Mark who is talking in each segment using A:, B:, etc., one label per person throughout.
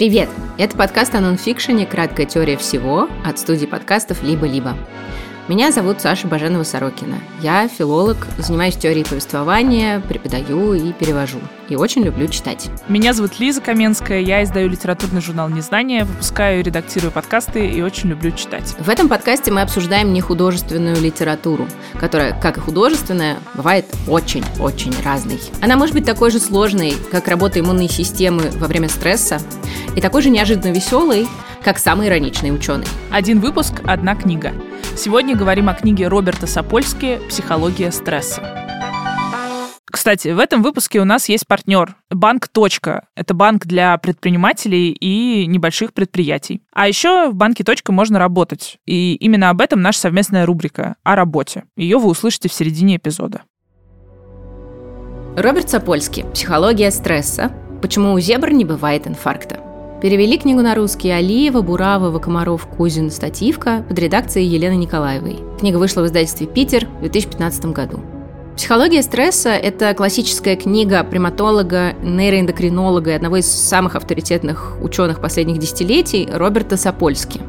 A: Привет! Это подкаст о нонфикшене «Краткая теория всего» от студии подкастов «Либо-либо». Меня зовут Саша Баженова-Сорокина. Я филолог, занимаюсь теорией повествования, преподаю и перевожу. И очень люблю читать.
B: Меня зовут Лиза Каменская, я издаю литературный журнал «Незнание», выпускаю и редактирую подкасты и очень люблю читать.
A: В этом подкасте мы обсуждаем не художественную литературу, которая, как и художественная, бывает очень-очень разной. Она может быть такой же сложной, как работа иммунной системы во время стресса, и такой же неожиданно веселой, как самый ироничный ученый.
B: Один выпуск, одна книга. Сегодня говорим о книге Роберта Сапольски «Психология стресса». Кстати, в этом выпуске у нас есть партнер Банк Точка. Это банк для предпринимателей и небольших предприятий. А еще в банке Точка можно работать. И именно об этом наша совместная рубрика о работе. Ее вы услышите в середине эпизода.
A: Роберт Сапольский. Психология стресса. Почему у зебр не бывает инфаркта. Перевели книгу на русский Алиева, Буравова, Комаров, Кузин, Стативка под редакцией Елены Николаевой. Книга вышла в издательстве «Питер» в 2015 году. «Психология стресса» — это классическая книга приматолога, нейроэндокринолога и одного из самых авторитетных ученых последних десятилетий Роберта Сапольски.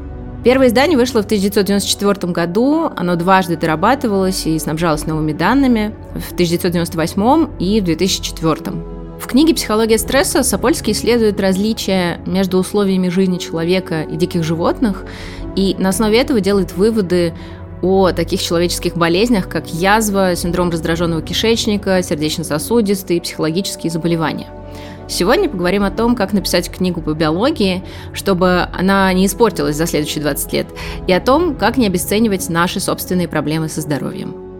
A: Первое издание вышло в 1994 году, оно дважды дорабатывалось и снабжалось новыми данными в 1998 и в 2004. В книге «Психология стресса» Сапольский исследует различия между условиями жизни человека и диких животных, и на основе этого делает выводы о таких человеческих болезнях, как язва, синдром раздраженного кишечника, сердечно-сосудистые психологические заболевания. Сегодня поговорим о том, как написать книгу по биологии, чтобы она не испортилась за следующие 20 лет, и о том, как не обесценивать наши собственные проблемы со здоровьем.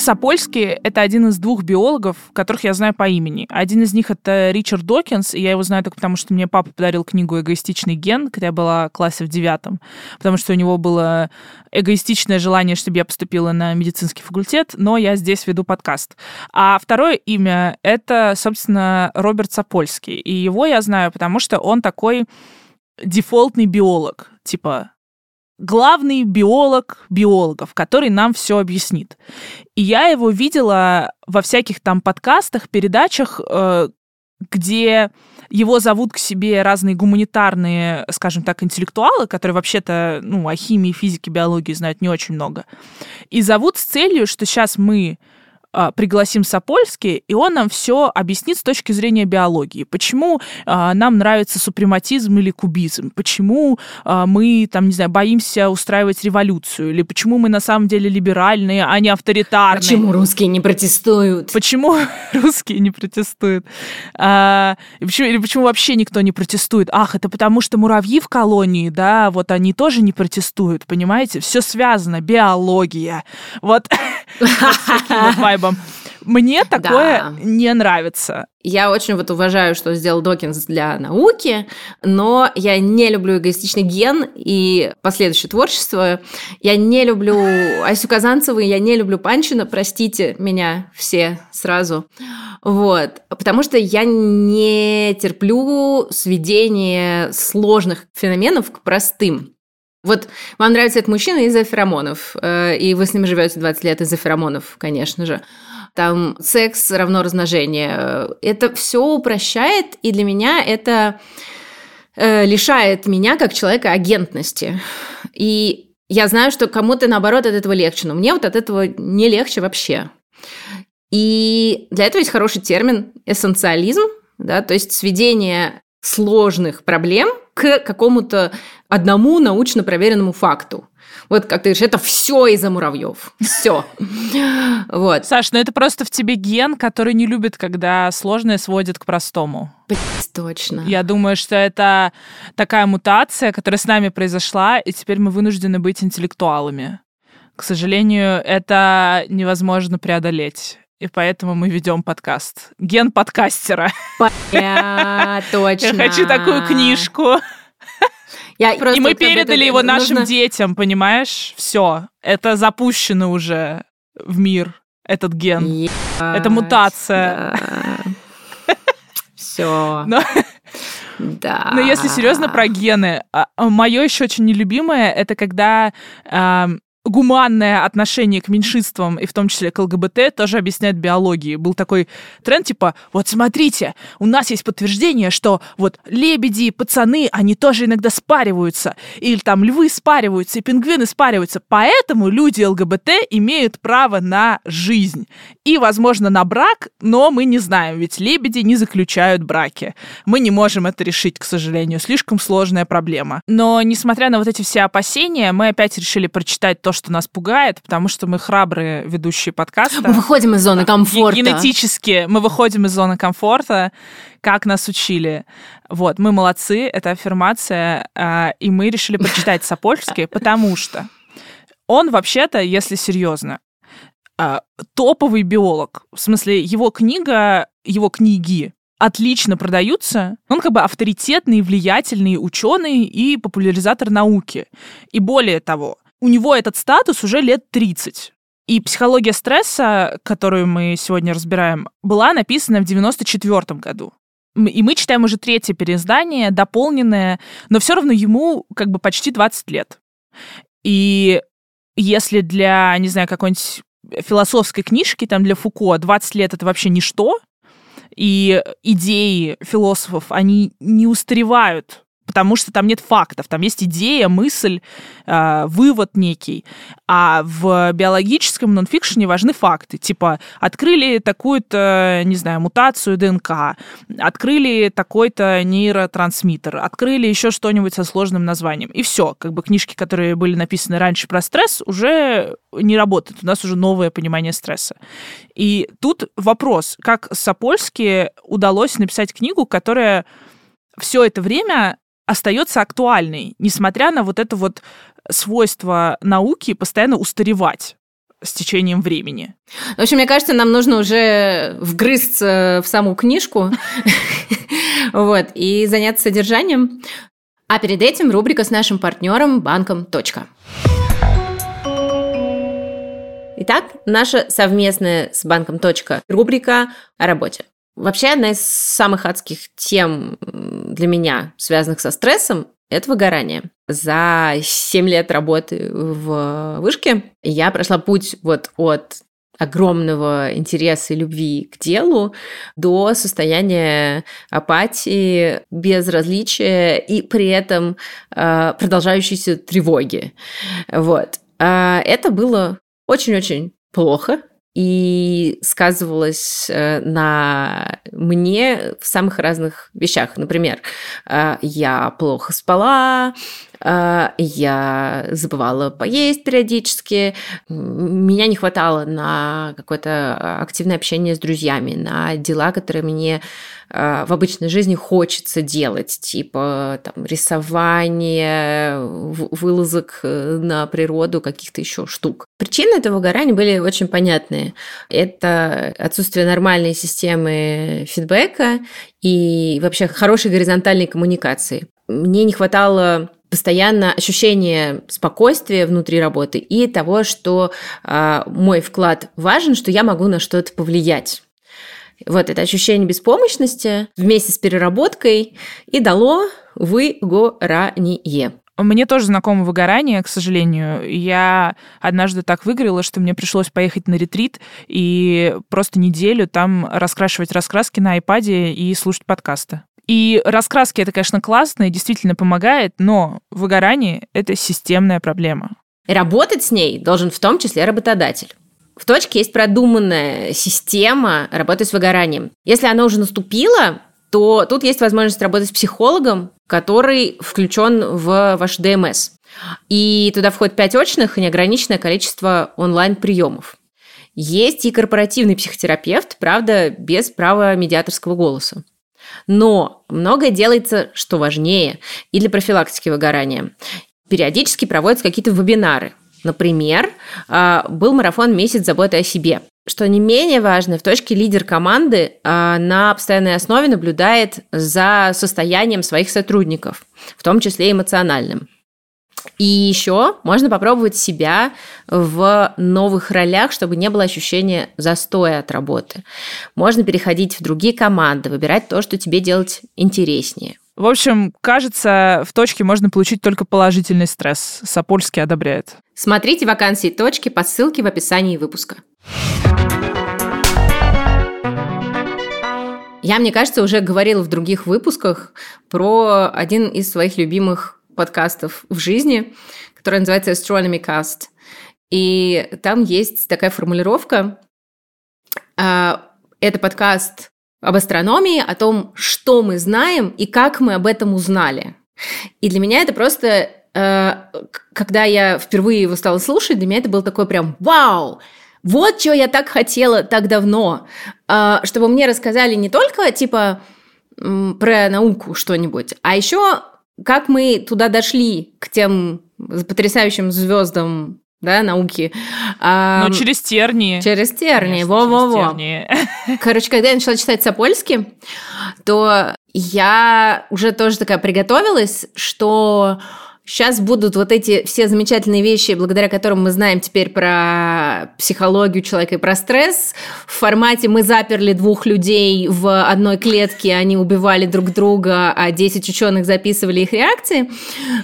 B: Сапольский — это один из двух биологов, которых я знаю по имени. Один из них — это Ричард Докинс, и я его знаю только потому, что мне папа подарил книгу «Эгоистичный ген», когда я была в классе в девятом, потому что у него было эгоистичное желание, чтобы я поступила на медицинский факультет, но я здесь веду подкаст. А второе имя — это, собственно, Роберт Сапольский, и его я знаю, потому что он такой дефолтный биолог, типа главный биолог биологов, который нам все объяснит. И я его видела во всяких там подкастах, передачах, э, где его зовут к себе разные гуманитарные, скажем так, интеллектуалы, которые вообще-то ну, о химии, физике, биологии знают не очень много. И зовут с целью, что сейчас мы пригласим Сапольский, и он нам все объяснит с точки зрения биологии. Почему а, нам нравится супрематизм или кубизм? Почему а, мы, там, не знаю, боимся устраивать революцию? Или почему мы на самом деле либеральные, а не авторитарные?
A: Почему русские не протестуют?
B: Почему русские не протестуют? А, почему, или почему вообще никто не протестует? Ах, это потому что муравьи в колонии, да, вот они тоже не протестуют, понимаете? Все связано, биология. Вот, вот вайбом. Мне такое да. не нравится.
A: Я очень вот уважаю, что сделал Докинс для науки, но я не люблю эгоистичный ген и последующее творчество. Я не люблю Асю Казанцеву, я не люблю Панчина, простите меня все сразу. Вот. Потому что я не терплю сведение сложных феноменов к простым. Вот вам нравится этот мужчина из-за феромонов, э, и вы с ним живете 20 лет из-за феромонов, конечно же. Там секс равно размножение. Это все упрощает, и для меня это э, лишает меня как человека агентности. И я знаю, что кому-то, наоборот, от этого легче, но мне вот от этого не легче вообще. И для этого есть хороший термин эссенциализм, да, то есть сведение сложных проблем к какому-то одному научно проверенному факту. Вот как ты говоришь, это все из-за муравьев. Все. Вот.
B: Саш, ну это просто в тебе ген, который не любит, когда сложное сводит к простому.
A: Точно.
B: Я думаю, что это такая мутация, которая с нами произошла, и теперь мы вынуждены быть интеллектуалами. К сожалению, это невозможно преодолеть и поэтому мы ведем подкаст. Ген подкастера.
A: Я точно.
B: Я хочу такую книжку. Я и мы передали его нашим нужно... детям, понимаешь? Все. Это запущено уже в мир, этот ген. Ебать, это мутация.
A: Да. Все. Но... Да.
B: Но если серьезно про гены, а, а, мое еще очень нелюбимое это когда гуманное отношение к меньшинствам, и в том числе к ЛГБТ, тоже объясняет биологией. Был такой тренд, типа, вот смотрите, у нас есть подтверждение, что вот лебеди, пацаны, они тоже иногда спариваются, или там львы спариваются, и пингвины спариваются, поэтому люди ЛГБТ имеют право на жизнь и, возможно, на брак, но мы не знаем, ведь лебеди не заключают браки. Мы не можем это решить, к сожалению, слишком сложная проблема. Но, несмотря на вот эти все опасения, мы опять решили прочитать то, что нас пугает, потому что мы храбрые ведущие подкаста.
A: Мы выходим из зоны комфорта.
B: Генетически мы выходим из зоны комфорта, как нас учили. Вот, мы молодцы, это аффирмация, а, и мы решили прочитать Сапольский, потому что он вообще-то, если серьезно, а, топовый биолог. В смысле, его книга, его книги отлично продаются. Он как бы авторитетный, влиятельный ученый и популяризатор науки. И более того, у него этот статус уже лет 30. И психология стресса, которую мы сегодня разбираем, была написана в 94 году. И мы читаем уже третье переиздание, дополненное, но все равно ему как бы почти 20 лет. И если для, не знаю, какой-нибудь философской книжки, там для Фуко 20 лет это вообще ничто, и идеи философов, они не устаревают потому что там нет фактов, там есть идея, мысль, э, вывод некий. А в биологическом нонфикшене важны факты. Типа, открыли такую-то, не знаю, мутацию ДНК, открыли такой-то нейротрансмиттер, открыли еще что-нибудь со сложным названием. И все. Как бы книжки, которые были написаны раньше про стресс, уже не работают. У нас уже новое понимание стресса. И тут вопрос, как Сапольски удалось написать книгу, которая все это время остается актуальной, несмотря на вот это вот свойство науки постоянно устаревать с течением времени.
A: В общем, мне кажется, нам нужно уже вгрызться в саму книжку вот, и заняться содержанием. А перед этим рубрика с нашим партнером банком «Точка». Итак, наша совместная с банком «Точка» рубрика о работе. Вообще, одна из самых адских тем для меня, связанных со стрессом, это выгорание. За 7 лет работы в вышке я прошла путь вот от огромного интереса и любви к делу до состояния апатии, безразличия и при этом э, продолжающейся тревоги. Вот. А это было очень-очень плохо, и сказывалось э, на мне в самых разных вещах. Например, э, я плохо спала, я забывала поесть периодически, меня не хватало на какое-то активное общение с друзьями, на дела, которые мне в обычной жизни хочется делать, типа там, рисование, вылазок на природу, каких-то еще штук. Причины этого выгорания были очень понятные. Это отсутствие нормальной системы фидбэка и вообще хорошей горизонтальной коммуникации. Мне не хватало постоянно ощущение спокойствия внутри работы и того, что э, мой вклад важен, что я могу на что-то повлиять. Вот это ощущение беспомощности вместе с переработкой и дало выгорание.
B: Мне тоже знакомо выгорание, к сожалению. Я однажды так выгорела, что мне пришлось поехать на ретрит и просто неделю там раскрашивать раскраски на айпаде и слушать подкасты. И раскраски это, конечно, классно и действительно помогает, но выгорание — это системная проблема.
A: Работать с ней должен в том числе работодатель. В точке есть продуманная система работы с выгоранием. Если она уже наступила, то тут есть возможность работать с психологом, который включен в ваш ДМС. И туда входит 5 очных и неограниченное количество онлайн-приемов. Есть и корпоративный психотерапевт, правда, без права медиаторского голоса. Но многое делается, что важнее, и для профилактики выгорания. Периодически проводятся какие-то вебинары. Например, а, был марафон «Месяц заботы о себе». Что не менее важно, в точке лидер команды а, на постоянной основе наблюдает за состоянием своих сотрудников, в том числе эмоциональным. И еще можно попробовать себя в новых ролях, чтобы не было ощущения застоя от работы. Можно переходить в другие команды, выбирать то, что тебе делать интереснее.
B: В общем, кажется, в точке можно получить только положительный стресс. Сапольский одобряет.
A: Смотрите вакансии точки по ссылке в описании выпуска. Я, мне кажется, уже говорила в других выпусках про один из своих любимых подкастов в жизни, который называется Astronomy Cast. И там есть такая формулировка. А, это подкаст об астрономии, о том, что мы знаем и как мы об этом узнали. И для меня это просто, э, когда я впервые его стала слушать, для меня это был такой прям «Вау!» Вот что я так хотела так давно, э, чтобы мне рассказали не только типа про науку что-нибудь, а еще как мы туда дошли к тем потрясающим звездам да, науки.
B: Но ну, через тернии.
A: Через тернии, во-во-во. Короче, когда я начала читать Сапольски, то я уже тоже такая приготовилась, что Сейчас будут вот эти все замечательные вещи, благодаря которым мы знаем теперь про психологию человека и про стресс. В формате мы заперли двух людей в одной клетке, они убивали друг друга, а 10 ученых записывали их реакции.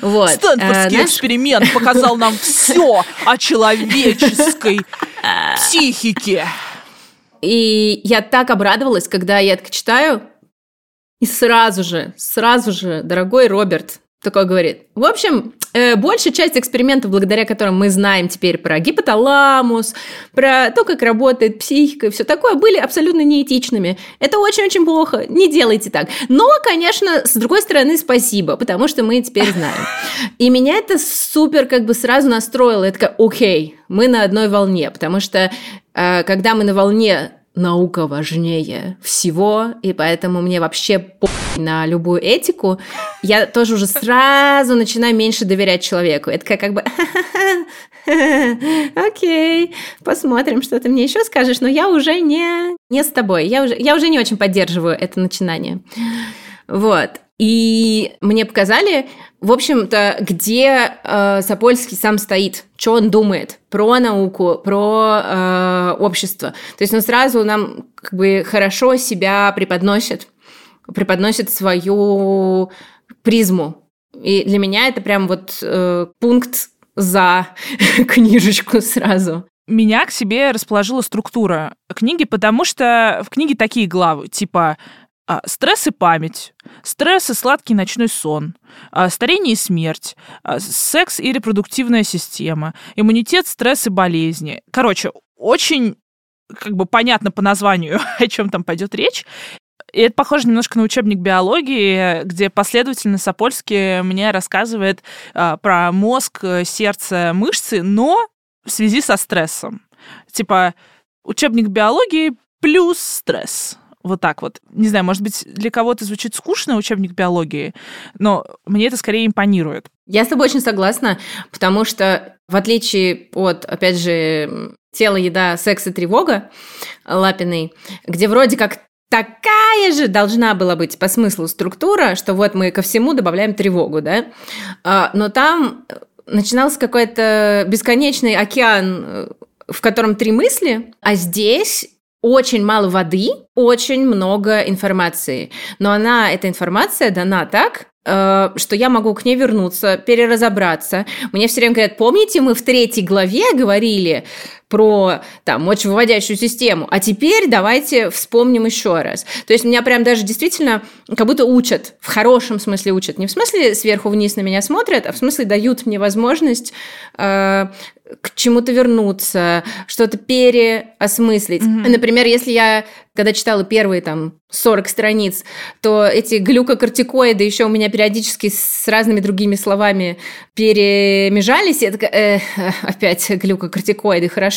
A: Вот.
B: Стэнфордский а, эксперимент показал нам все о человеческой психике.
A: И я так обрадовалась, когда я это читаю, и сразу же, сразу же, дорогой Роберт, такой говорит. В общем, э, большая часть экспериментов, благодаря которым мы знаем теперь про гипоталамус, про то, как работает психика и все такое, были абсолютно неэтичными. Это очень-очень плохо. Не делайте так. Но, конечно, с другой стороны, спасибо, потому что мы теперь знаем. И меня это супер как бы сразу настроило. Я такая, окей, мы на одной волне, потому что э, когда мы на волне наука важнее всего, и поэтому мне вообще по на любую этику, я тоже уже сразу начинаю меньше доверять человеку. Это как, как бы, окей, посмотрим, что ты мне еще скажешь, но я уже не, не с тобой, я уже, я уже не очень поддерживаю это начинание. Вот. И мне показали, в общем-то, где э, Сапольский сам стоит, что он думает про науку, про э, общество. То есть он сразу нам как бы хорошо себя преподносит, преподносит свою призму. И для меня это прям вот э, пункт за книжечку сразу
B: меня к себе расположила структура книги, потому что в книге такие главы, типа а, стресс и память, стресс и сладкий ночной сон, а, старение и смерть, а, секс и репродуктивная система, иммунитет, стресс и болезни. Короче, очень как бы понятно по названию, о чем там пойдет речь. И это похоже немножко на учебник биологии, где последовательно Сапольский мне рассказывает а, про мозг, сердце, мышцы, но в связи со стрессом. Типа учебник биологии плюс стресс. Вот так вот. Не знаю, может быть, для кого-то звучит скучно учебник биологии, но мне это скорее импонирует.
A: Я с тобой очень согласна, потому что в отличие от, опять же, тело, еда, секс и тревога Лапиной, где вроде как такая же должна была быть по смыслу структура, что вот мы ко всему добавляем тревогу, да, а, но там начинался какой-то бесконечный океан, э, в котором три мысли, а здесь очень мало воды, очень много информации. Но она, эта информация дана так, э, что я могу к ней вернуться, переразобраться. Мне все время говорят, помните, мы в третьей главе говорили про там, мочевыводящую систему, а теперь давайте вспомним еще раз. То есть меня прям даже действительно как будто учат, в хорошем смысле учат. Не в смысле сверху вниз на меня смотрят, а в смысле дают мне возможность э, к чему-то вернуться, что-то переосмыслить. Mm-hmm. Например, если я, когда читала первые там 40 страниц, то эти глюкокортикоиды еще у меня периодически с разными другими словами перемежались, я такая, э, опять глюкокортикоиды, хорошо.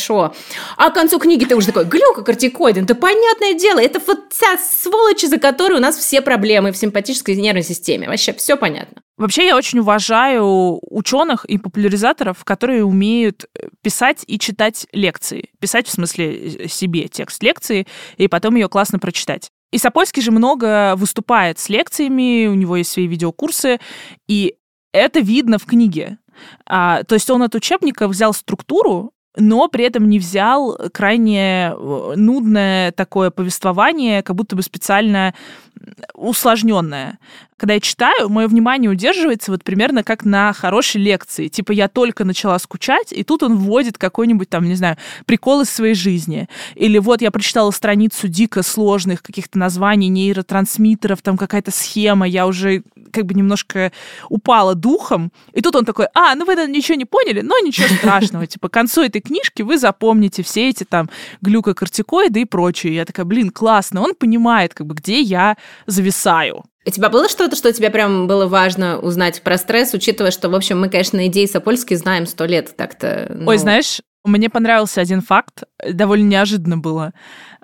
A: А к концу книги ты уже такой, глюкокортикоиды, это понятное дело, это вот вся сволочь, из-за которой у нас все проблемы в симпатической нервной системе. Вообще все понятно.
B: Вообще я очень уважаю ученых и популяризаторов, которые умеют э, писать и читать лекции. Писать в смысле э, себе текст лекции, и потом ее классно прочитать. И Сапольский же много выступает с лекциями, у него есть свои видеокурсы, и это видно в книге. А, то есть он от учебника взял структуру, но при этом не взял крайне э, нудное такое повествование, как будто бы специально усложненное когда я читаю, мое внимание удерживается вот примерно как на хорошей лекции. Типа я только начала скучать, и тут он вводит какой-нибудь там, не знаю, прикол из своей жизни. Или вот я прочитала страницу дико сложных каких-то названий нейротрансмиттеров, там какая-то схема, я уже как бы немножко упала духом. И тут он такой, а, ну вы ничего не поняли, но ничего страшного. Типа к концу этой книжки вы запомните все эти там глюкокортикоиды и прочее. Я такая, блин, классно, он понимает, как бы, где я зависаю.
A: У тебя было что-то, что тебе прям было важно узнать про стресс, учитывая, что, в общем, мы, конечно, идеи Сапольски знаем сто лет так-то.
B: Ну... Ой, знаешь, мне понравился один факт, довольно неожиданно было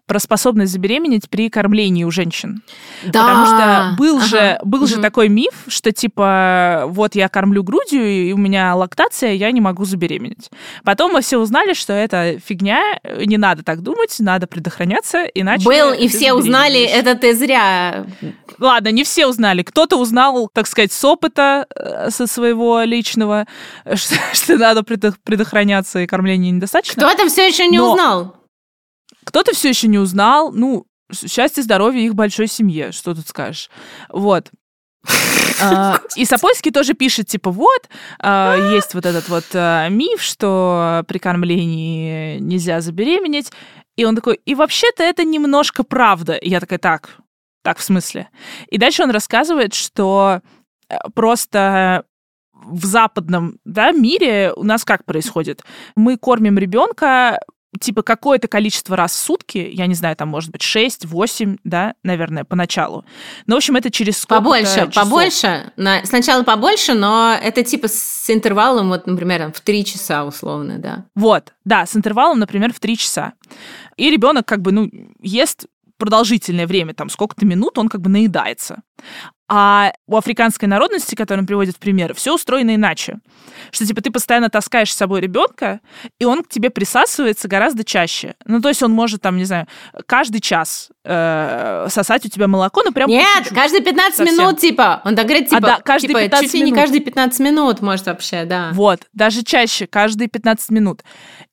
B: про способность забеременеть при кормлении у женщин. Да. Потому что был ага. же, был угу. же такой миф, что типа вот я кормлю грудью, и у меня лактация, я не могу забеременеть. Потом мы все узнали, что это фигня, не надо так думать, надо предохраняться, иначе...
A: Был, и все узнали, это ты зря.
B: Ладно, не все узнали. Кто-то узнал, так сказать, с опыта э, со своего личного, что, что надо предохраняться, и кормление недостаточно.
A: Кто-то все еще не Но... узнал.
B: Кто-то все еще не узнал. Ну, счастье, здоровье их большой семье, что тут скажешь. Вот. А, и Сапольский тоже пишет, типа, вот, а, есть вот этот вот а, миф, что при кормлении нельзя забеременеть. И он такой, и вообще-то это немножко правда. И я такая, так, так, в смысле? И дальше он рассказывает, что э, просто в западном да, мире у нас как происходит? Мы кормим ребенка типа какое-то количество раз в сутки, я не знаю, там может быть 6, 8, да, наверное, поначалу. Но, в общем, это через сколько
A: Побольше,
B: часов.
A: побольше. На, сначала побольше, но это типа с интервалом, вот, например, там, в 3 часа условно, да.
B: Вот, да, с интервалом, например, в 3 часа. И ребенок как бы, ну, ест продолжительное время, там сколько-то минут, он как бы наедается. А у африканской народности, которую он приводит в пример, все устроено иначе. Что типа ты постоянно таскаешь с собой ребенка, и он к тебе присасывается гораздо чаще. Ну, то есть он может там, не знаю, каждый час э, сосать у тебя молоко, ну прям
A: Нет, чуть-чуть. каждые 15 совсем. минут, типа. Он так говорит, типа, а, да, каждые типа 15 чуть ли не каждые 15 минут, может, вообще, да.
B: Вот, даже чаще, каждые 15 минут.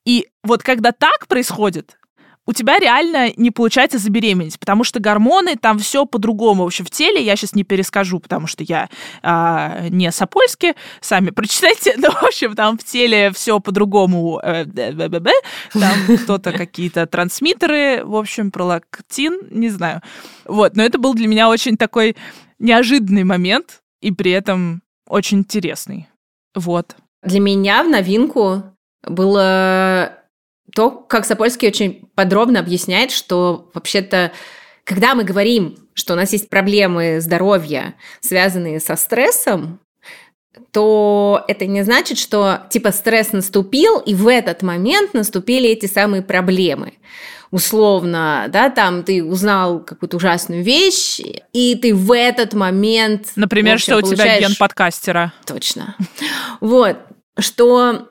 B: И вот когда так происходит, у тебя реально не получается забеременеть, потому что гормоны, там все по-другому. В общем, в теле я сейчас не перескажу, потому что я а, не Сапольски, сами прочитайте, но, в общем, там в теле все по-другому. Э, там кто-то какие-то трансмиттеры, в общем, пролактин, не знаю. Вот, но это был для меня очень такой неожиданный момент и при этом очень интересный. Вот.
A: Для меня в новинку было то, как Сапольский очень подробно объясняет, что вообще-то, когда мы говорим, что у нас есть проблемы здоровья, связанные со стрессом, то это не значит, что типа стресс наступил, и в этот момент наступили эти самые проблемы. Условно, да, там ты узнал какую-то ужасную вещь, и ты в этот момент...
B: Например, общем, что у получаешь... тебя ген подкастера.
A: Точно. Вот. Что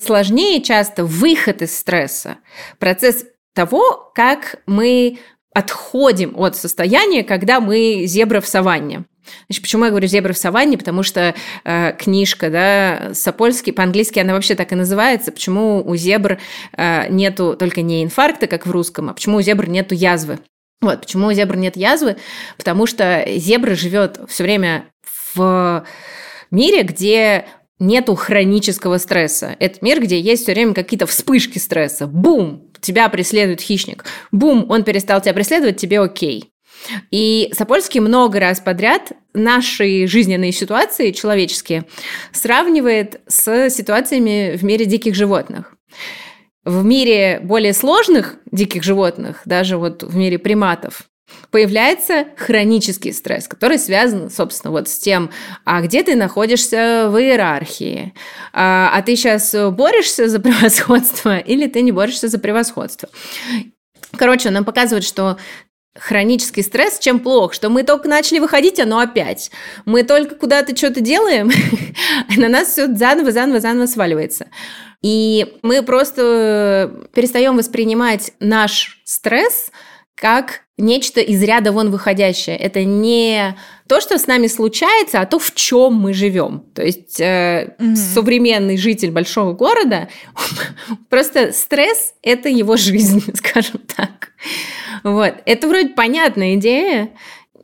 A: Сложнее часто выход из стресса, процесс того, как мы отходим от состояния, когда мы зебра в саванне. Значит, почему я говорю «Зебра в саванне»? Потому что э, книжка, да, Сапольский, по-английски она вообще так и называется. Почему у зебр э, нету только не инфаркта, как в русском, а почему у зебр нету язвы? Вот, почему у зебр нет язвы? Потому что зебра живет все время в мире, где нету хронического стресса. Это мир, где есть все время какие-то вспышки стресса. Бум! Тебя преследует хищник. Бум! Он перестал тебя преследовать, тебе окей. И Сапольский много раз подряд наши жизненные ситуации, человеческие, сравнивает с ситуациями в мире диких животных. В мире более сложных диких животных, даже вот в мире приматов, появляется хронический стресс, который связан, собственно, вот с тем, а где ты находишься в иерархии, а, а ты сейчас борешься за превосходство или ты не борешься за превосходство. Короче, он нам показывает, что хронический стресс чем плох, что мы только начали выходить, оно опять. Мы только куда-то что-то делаем, на нас все заново, заново, заново сваливается. И мы просто перестаем воспринимать наш стресс – как нечто из ряда вон выходящее. Это не то, что с нами случается, а то, в чем мы живем. То есть э, mm современный житель большого города, просто стресс – это его жизнь, скажем так. Вот. Это вроде понятная идея,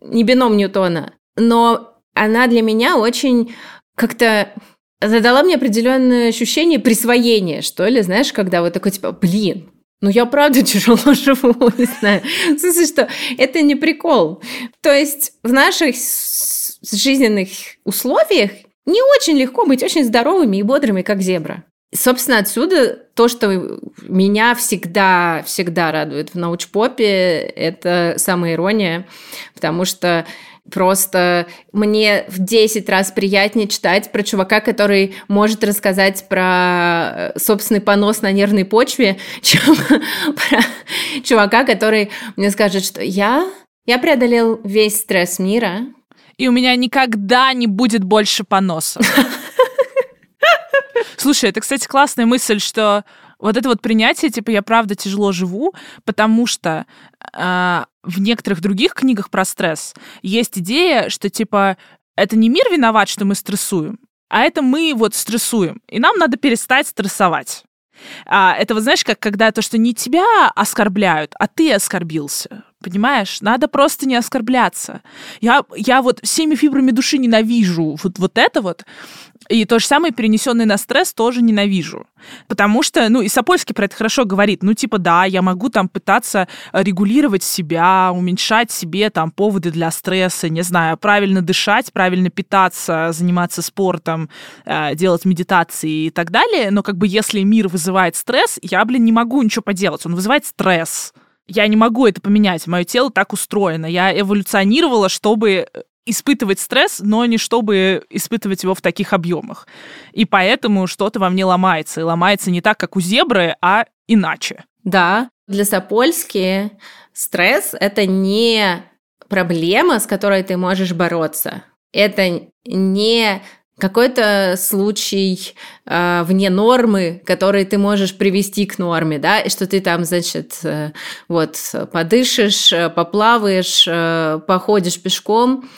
A: не бином Ньютона, но она для меня очень как-то задала мне определенное ощущение присвоения, что ли, знаешь, когда вот такой типа, блин, ну, я правда тяжело живу, не знаю. В смысле, что это не прикол. То есть в наших жизненных условиях не очень легко быть очень здоровыми и бодрыми, как зебра. Собственно, отсюда то, что меня всегда, всегда радует в научпопе, это самая ирония, потому что Просто мне в 10 раз приятнее читать про чувака, который может рассказать про э, собственный понос на нервной почве, чем про чувака, который мне скажет, что я, я преодолел весь стресс мира.
B: И у меня никогда не будет больше поносов. Слушай, это, кстати, классная мысль, что вот это вот принятие, типа, я правда тяжело живу, потому что э, в некоторых других книгах про стресс есть идея, что, типа, это не мир виноват, что мы стрессуем, а это мы вот стрессуем, и нам надо перестать стрессовать. А, это вот знаешь, как когда то, что не тебя оскорбляют, а ты оскорбился. Понимаешь? Надо просто не оскорбляться. Я, я вот всеми фибрами души ненавижу вот, вот это вот. И то же самое перенесенный на стресс тоже ненавижу. Потому что, ну, и Сапольский про это хорошо говорит. Ну, типа, да, я могу там пытаться регулировать себя, уменьшать себе там поводы для стресса, не знаю, правильно дышать, правильно питаться, заниматься спортом, э, делать медитации и так далее. Но как бы если мир вызывает стресс, я, блин, не могу ничего поделать. Он вызывает стресс. Я не могу это поменять. Мое тело так устроено. Я эволюционировала, чтобы испытывать стресс, но не чтобы испытывать его в таких объемах. И поэтому что-то во мне ломается. И ломается не так, как у зебры, а иначе.
A: Да, для Сапольски стресс – это не проблема, с которой ты можешь бороться. Это не какой-то случай э, вне нормы, который ты можешь привести к норме, да, и что ты там, значит, э, вот подышишь, э, поплаваешь, э, походишь пешком,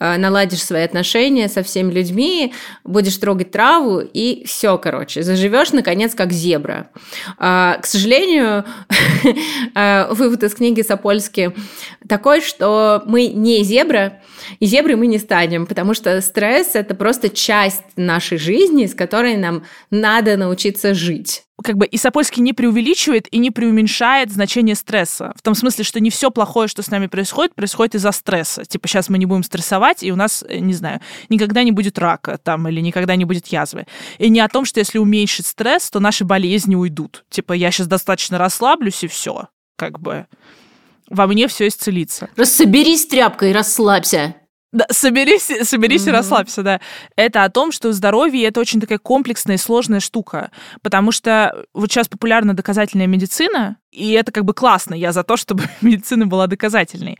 A: наладишь свои отношения со всеми людьми, будешь трогать траву и все, короче, заживешь наконец как зебра. Э, к сожалению, э, вывод из книги Сапольски такой, что мы не зебра, и зебры мы не станем, потому что стресс – это просто часть нашей жизни, с которой нам надо научиться жить
B: как бы и Сапольский не преувеличивает и не преуменьшает значение стресса. В том смысле, что не все плохое, что с нами происходит, происходит из-за стресса. Типа сейчас мы не будем стрессовать, и у нас, э, не знаю, никогда не будет рака там или никогда не будет язвы. И не о том, что если уменьшить стресс, то наши болезни уйдут. Типа я сейчас достаточно расслаблюсь, и все. Как бы во мне все исцелится.
A: Рассоберись тряпкой, расслабься.
B: Да, соберись, соберись mm-hmm. и расслабься, да. Это о том, что здоровье это очень такая комплексная и сложная штука, потому что вот сейчас популярна доказательная медицина, и это как бы классно. Я за то, чтобы медицина была доказательной.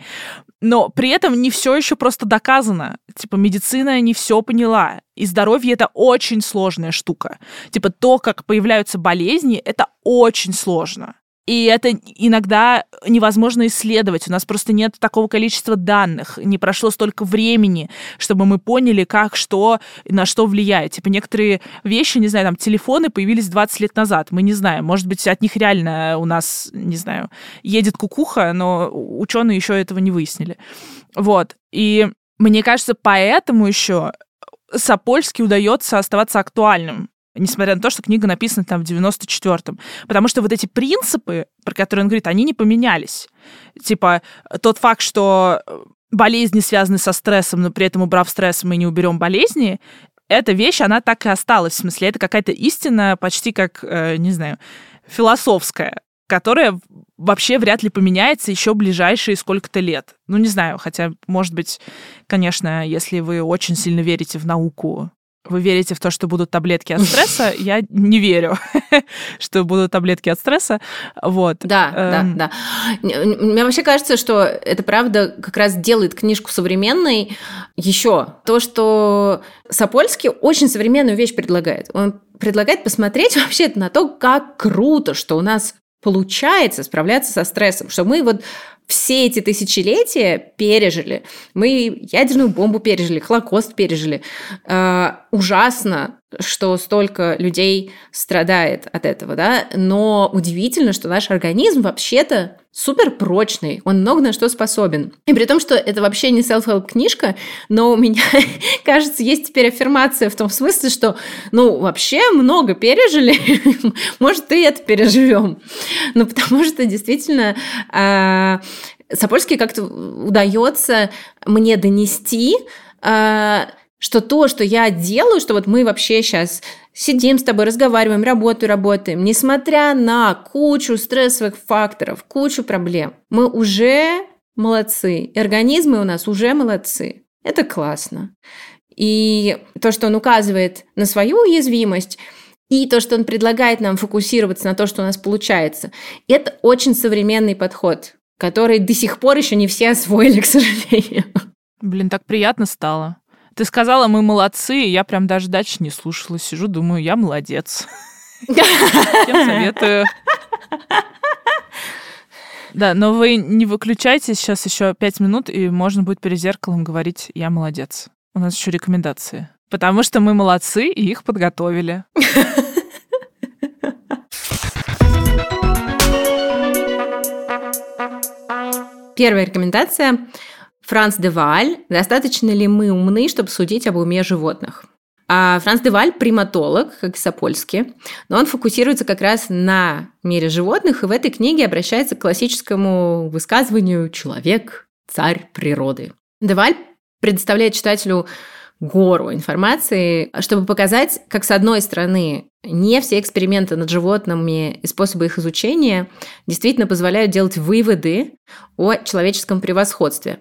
B: Но при этом не все еще просто доказано. Типа медицина не все поняла. И здоровье это очень сложная штука. Типа то, как появляются болезни, это очень сложно. И это иногда невозможно исследовать. У нас просто нет такого количества данных. Не прошло столько времени, чтобы мы поняли, как, что, на что влияет. Типа некоторые вещи, не знаю, там, телефоны появились 20 лет назад. Мы не знаем. Может быть, от них реально у нас, не знаю, едет кукуха, но ученые еще этого не выяснили. Вот. И мне кажется, поэтому еще Сапольски удается оставаться актуальным несмотря на то, что книга написана там в 94-м. Потому что вот эти принципы, про которые он говорит, они не поменялись. Типа тот факт, что болезни связаны со стрессом, но при этом убрав стресс, мы не уберем болезни, эта вещь, она так и осталась. В смысле, это какая-то истина почти как, э, не знаю, философская, которая вообще вряд ли поменяется еще ближайшие сколько-то лет. Ну, не знаю, хотя, может быть, конечно, если вы очень сильно верите в науку, вы верите в то, что будут таблетки от стресса? Я не верю, что будут таблетки от стресса. Вот.
A: Да, эм... да, да. Мне вообще кажется, что это правда как раз делает книжку современной. Еще то, что Сапольский очень современную вещь предлагает. Он предлагает посмотреть вообще на то, как круто, что у нас получается справляться со стрессом, что мы вот все эти тысячелетия пережили. Мы ядерную бомбу пережили, Холокост пережили. Э, ужасно, что столько людей страдает от этого, да, но удивительно, что наш организм вообще-то супер прочный, он много на что способен. И при том, что это вообще не self-help книжка, но у меня, кажется, есть теперь аффирмация в том смысле, что, ну, вообще много пережили, может, и это переживем. Ну, потому что действительно а, Сапольский как-то удается мне донести, а, что то, что я делаю, что вот мы вообще сейчас сидим с тобой, разговариваем, работу работаем, несмотря на кучу стрессовых факторов, кучу проблем, мы уже молодцы. И организмы у нас уже молодцы. Это классно. И то, что он указывает на свою уязвимость, и то, что он предлагает нам фокусироваться на то, что у нас получается, это очень современный подход, который до сих пор еще не все освоили, к сожалению.
B: Блин, так приятно стало. Ты сказала, мы молодцы, и я прям даже дальше не слушала. Сижу, думаю, я молодец. Всем советую. Да, но вы не выключайте сейчас еще пять минут, и можно будет перед зеркалом говорить «я молодец». У нас еще рекомендации. Потому что мы молодцы, и их подготовили.
A: Первая рекомендация. Франц де Валь «Достаточно ли мы умны, чтобы судить об уме животных?» А Франц де Валь – приматолог, как и Сапольский, но он фокусируется как раз на мире животных, и в этой книге обращается к классическому высказыванию «человек – царь природы». Де Валь предоставляет читателю гору информации, чтобы показать, как с одной стороны не все эксперименты над животными и способы их изучения действительно позволяют делать выводы о человеческом превосходстве.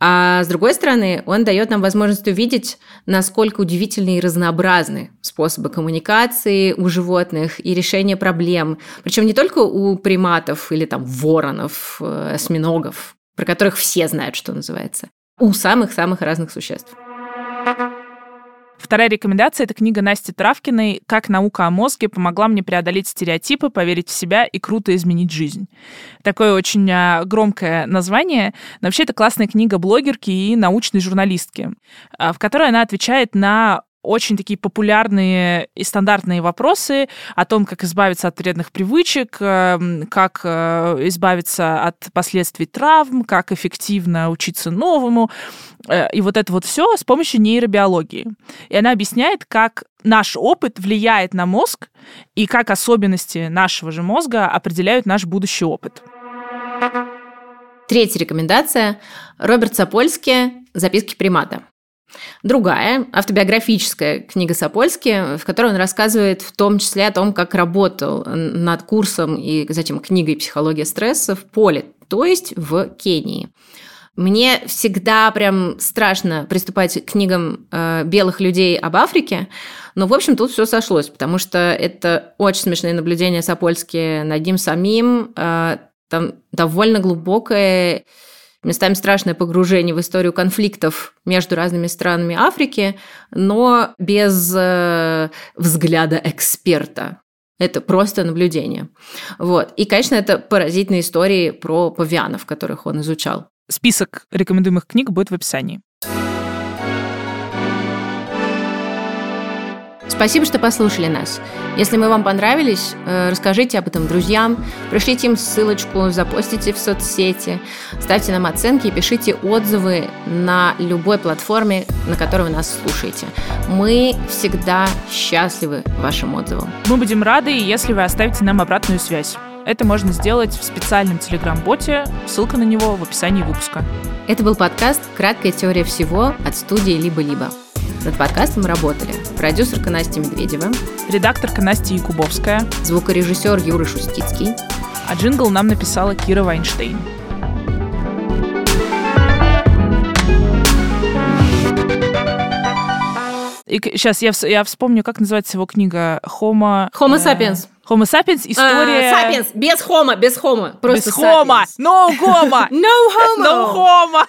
A: А с другой стороны, он дает нам возможность увидеть, насколько удивительны и разнообразны способы коммуникации у животных и решения проблем. Причем не только у приматов или там воронов, э, осьминогов, про которых все знают, что называется, у самых-самых разных существ.
B: Вторая рекомендация — это книга Насти Травкиной «Как наука о мозге помогла мне преодолеть стереотипы, поверить в себя и круто изменить жизнь». Такое очень а, громкое название. Но вообще это классная книга блогерки и научной журналистки, а, в которой она отвечает на очень такие популярные и стандартные вопросы о том, как избавиться от вредных привычек, эм, как э, избавиться от последствий травм, как эффективно учиться новому. Э, и вот это вот все с помощью нейробиологии. И она объясняет, как наш опыт влияет на мозг и как особенности нашего же мозга определяют наш будущий опыт.
A: Третья рекомендация. Роберт Сапольский «Записки примата». Другая, автобиографическая книга Сапольски, в которой он рассказывает в том числе о том, как работал над курсом и затем книгой «Психология стресса» в поле, то есть в Кении. Мне всегда прям страшно приступать к книгам э, белых людей об Африке, но, в общем, тут все сошлось, потому что это очень смешные наблюдения Сапольски над ним самим, э, там довольно глубокое местами страшное погружение в историю конфликтов между разными странами Африки, но без э, взгляда эксперта. Это просто наблюдение. Вот. И, конечно, это поразительные истории про павианов, которых он изучал.
B: Список рекомендуемых книг будет в описании.
A: Спасибо, что послушали нас. Если мы вам понравились, э, расскажите об этом друзьям, пришлите им ссылочку, запостите в соцсети, ставьте нам оценки и пишите отзывы на любой платформе, на которой вы нас слушаете. Мы всегда счастливы вашим отзывам.
B: Мы будем рады, если вы оставите нам обратную связь. Это можно сделать в специальном телеграм-боте, ссылка на него в описании выпуска.
A: Это был подкаст «Краткая теория всего» от студии «Либо-либо». Над подкастом работали продюсерка Настя Медведева,
B: редакторка Настя Якубовская,
A: звукорежиссер Юра Шустицкий,
B: а джингл нам написала Кира Вайнштейн. И сейчас я, я вспомню, как называется его книга Homo...
A: Homo sapiens.
B: Homo sapiens, история...
A: Uh, sapiens, без хома, без хома.
B: Просто без хома. No homo.
A: No homo.
B: No homo.